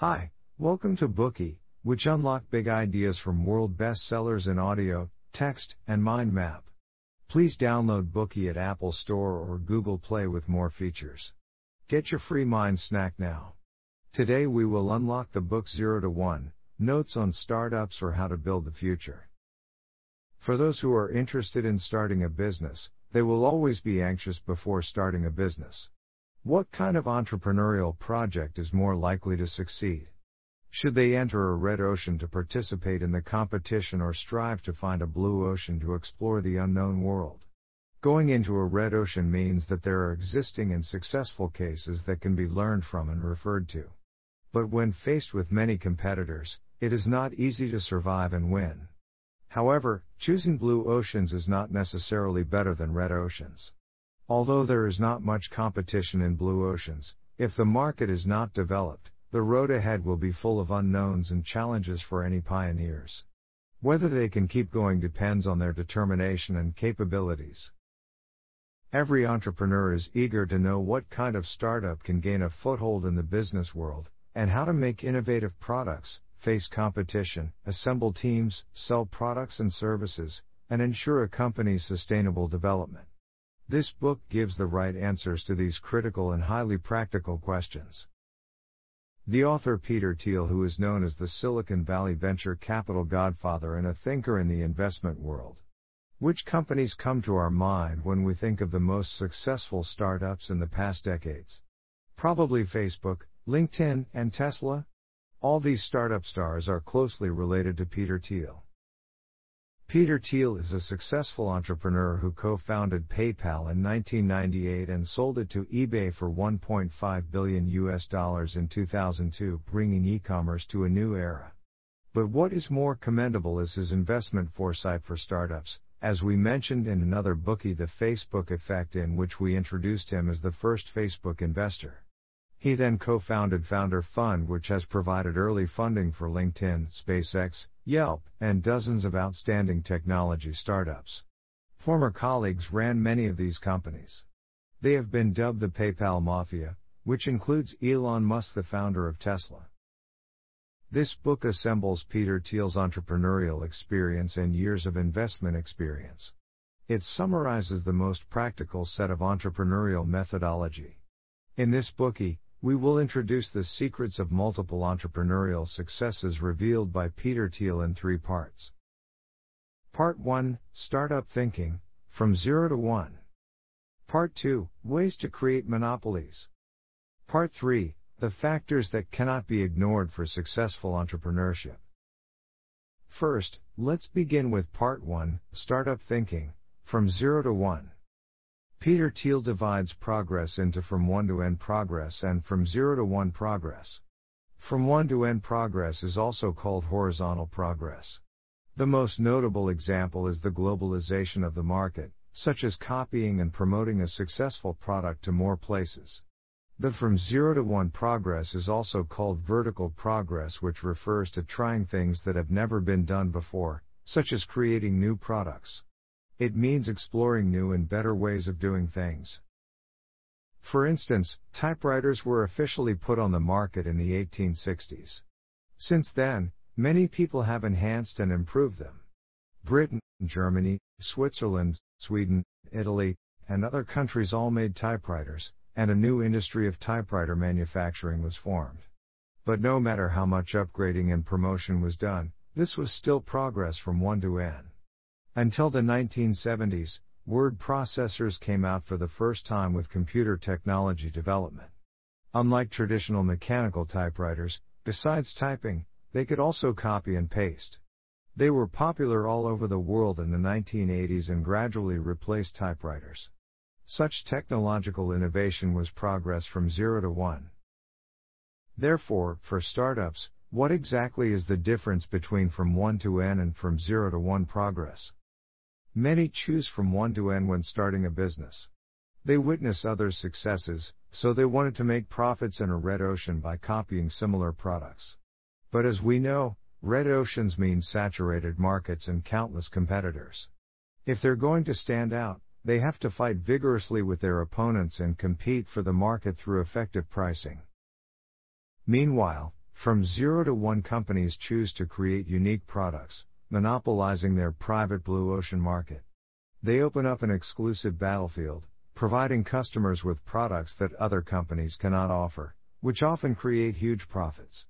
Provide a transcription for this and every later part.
Hi, welcome to Bookey, which unlock big ideas from world bestsellers in audio, text, and mind map. Please download Bookey at Apple Store or Google Play with more features. Get your free mind snack now. Today we will unlock the book 0 to 1 Notes on Startups or How to Build the Future. For those who are interested in starting a business, they will always be anxious before starting a business. What kind of entrepreneurial project is more likely to succeed? Should they enter a red ocean to participate in the competition or strive to find a blue ocean to explore the unknown world? Going into a red ocean means that there are existing and successful cases that can be learned from and referred to. But when faced with many competitors, it is not easy to survive and win. However, choosing blue oceans is not necessarily better than red oceans. Although there is not much competition in blue oceans, if the market is not developed, the road ahead will be full of unknowns and challenges for any pioneers. Whether they can keep going depends on their determination and capabilities. Every entrepreneur is eager to know what kind of startup can gain a foothold in the business world, and how to make innovative products, face competition, assemble teams, sell products and services, and ensure a company's sustainable development. This book gives the right answers to these critical and highly practical questions. The author Peter Thiel, who is known as the Silicon Valley venture capital godfather and a thinker in the investment world. Which companies come to our mind when we think of the most successful startups in the past decades? Probably Facebook, LinkedIn, and Tesla? All these startup stars are closely related to Peter Thiel. Peter Thiel is a successful entrepreneur who co-founded PayPal in 1998 and sold it to eBay for 1.5 billion US dollars in 2002, bringing e-commerce to a new era. But what is more commendable is his investment foresight for startups, as we mentioned in another Bookey The Facebook Effect in which we introduced him as the first Facebook investor. He then co-founded Founder Fund which has provided early funding for LinkedIn, SpaceX, Yelp, and dozens of outstanding technology startups. Former colleagues ran many of these companies. They have been dubbed the PayPal Mafia, which includes Elon Musk the founder of Tesla. This book assembles Peter Thiel's entrepreneurial experience and years of investment experience. It summarizes the most practical set of entrepreneurial methodology. In this Bookey, we will introduce the secrets of multiple entrepreneurial successes revealed by Peter Thiel in three parts. Part 1 Startup Thinking From Zero to One. Part 2 Ways to Create Monopolies. Part 3 The Factors that Cannot Be Ignored for Successful Entrepreneurship. First, let's begin with Part 1 Startup Thinking From Zero to One. Peter Thiel divides progress into from 1 to n progress and from 0 to 1 progress. From 1 to n progress is also called horizontal progress. The most notable example is the globalization of the market, such as copying and promoting a successful product to more places. The from 0 to 1 progress is also called vertical progress, which refers to trying things that have never been done before, such as creating new products. It means exploring new and better ways of doing things. For instance, typewriters were officially put on the market in the 1860s. Since then, many people have enhanced and improved them. Britain, Germany, Switzerland, Sweden, Italy, and other countries all made typewriters, and a new industry of typewriter manufacturing was formed. But no matter how much upgrading and promotion was done, this was still progress from 1 to n. Until the 1970s, word processors came out for the first time with computer technology development. Unlike traditional mechanical typewriters, besides typing, they could also copy and paste. They were popular all over the world in the 1980s and gradually replaced typewriters. Such technological innovation was progress from 0 to 1. Therefore, for startups, what exactly is the difference between from 1 to n and from 0 to 1 progress? Many choose from 1 to n when starting a business. They witness others' successes, so they wanted to make profits in a red ocean by copying similar products. But as we know, red oceans mean saturated markets and countless competitors. If they're going to stand out, they have to fight vigorously with their opponents and compete for the market through effective pricing. Meanwhile, From zero to one companies choose to create unique products, monopolizing their private blue ocean market. They open up an exclusive battlefield, providing customers with products that other companies cannot offer, which often create huge profits.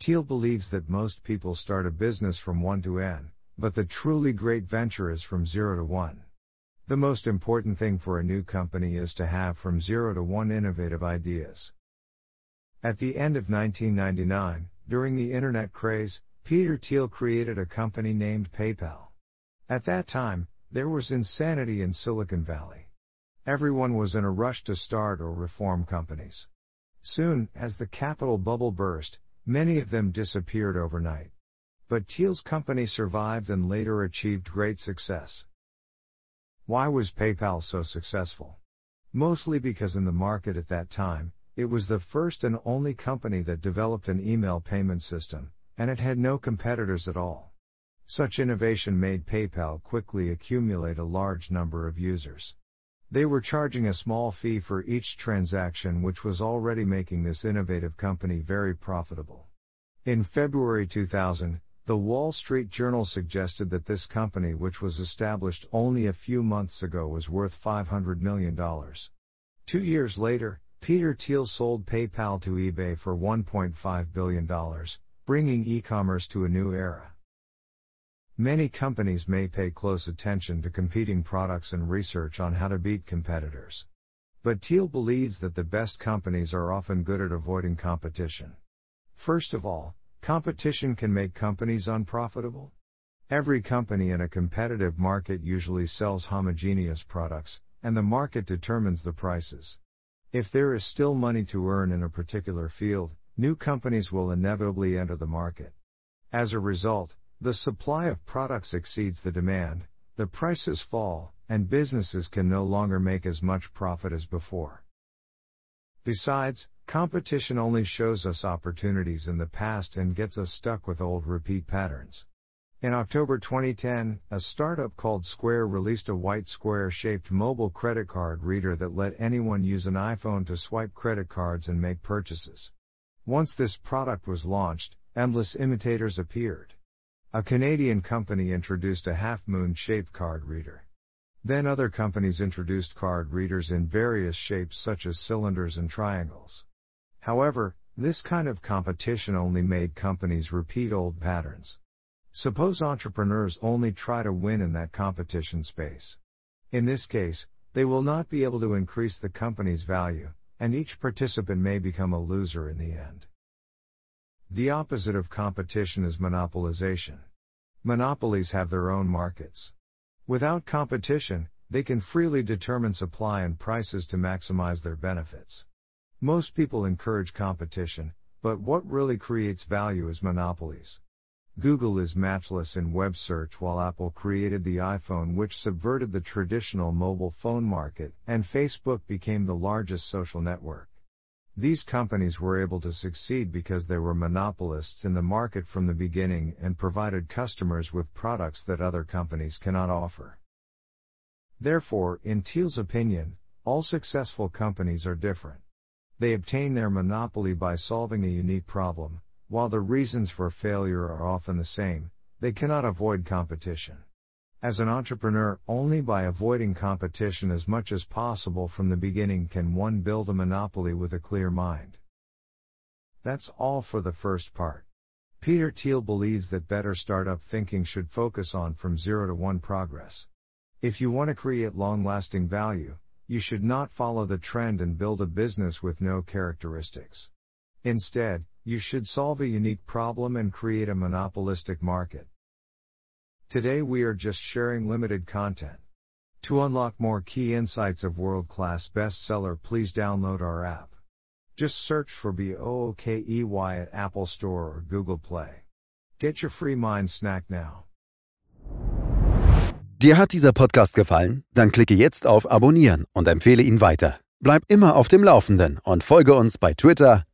Thiel believes that most people start a business from 1 to N, but the truly great venture is from 0 to 1. The most important thing for a new company is to have from 0 to 1 innovative ideas. At the end of 1999, during the internet craze, Peter Thiel created a company named PayPal. At that time, there was insanity in Silicon Valley. Everyone was in a rush to start or reform companies. Soon, as the capital bubble burst, many of them disappeared overnight. But Thiel's company survived and later achieved great success. Why was PayPal so successful? Mostly because in the market at that time, it was the first and only company that developed an email payment system, and it had no competitors at all. Such innovation made PayPal quickly accumulate a large number of users. They were charging a small fee for each transaction, which was already making this innovative company very profitable. In February 2000, the Wall Street Journal suggested that this company, which was established only a few months ago, was worth $500 million. Two years later, Peter Thiel sold PayPal to eBay for $1.5 billion, bringing e-commerce to a new era. Many companies may pay close attention to competing products and research on how to beat competitors. But Thiel believes that the best companies are often good at avoiding competition. First of all, competition can make companies unprofitable. Every company in a competitive market usually sells homogeneous products, and the market determines the prices. If there is still money to earn in a particular field, new companies will inevitably enter the market. As a result, the supply of products exceeds the demand, the prices fall, and businesses can no longer make as much profit as before. Besides, competition only shows us opportunities in the past and gets us stuck with old repeat patterns. In October 2010, a startup called Square released a white square shaped mobile credit card reader that let anyone use an iPhone to swipe credit cards and make purchases. Once this product was launched, endless imitators appeared. A Canadian company introduced a half moon shaped card reader. Then other companies introduced card readers in various shapes such as cylinders and triangles. However, this kind of competition only made companies repeat old patterns. Suppose entrepreneurs only try to win in that competition space. In this case, they will not be able to increase the company's value, and each participant may become a loser in the end. The opposite of competition is monopolization. Monopolies have their own markets. Without competition, they can freely determine supply and prices to maximize their benefits. Most people encourage competition, but what really creates value is monopolies. Google is matchless in web search while Apple created the iPhone which subverted the traditional mobile phone market, and Facebook became the largest social network. These companies were able to succeed because they were monopolists in the market from the beginning and provided customers with products that other companies cannot offer. Therefore, in Thiel's opinion, all successful companies are different. They obtain their monopoly by solving a unique problem, while the reasons for failure are often the same, they cannot avoid competition. As an entrepreneur, only by avoiding competition as much as possible from the beginning can one build a monopoly with a clear mind. That's all for the first part. Peter Thiel believes that better startup thinking should focus on from zero to one progress. If you want to create long lasting value, you should not follow the trend and build a business with no characteristics. Instead, you should solve a unique problem and create a monopolistic market. Today we are just sharing limited content. To unlock more key insights of world-class bestseller please download our app. Just search for BOOKEY at Apple Store or Google Play. Get your free mind snack now. Dir hat dieser Podcast gefallen? Dann klicke jetzt auf Abonnieren und empfehle ihn weiter. Bleib immer auf dem Laufenden und folge uns bei Twitter,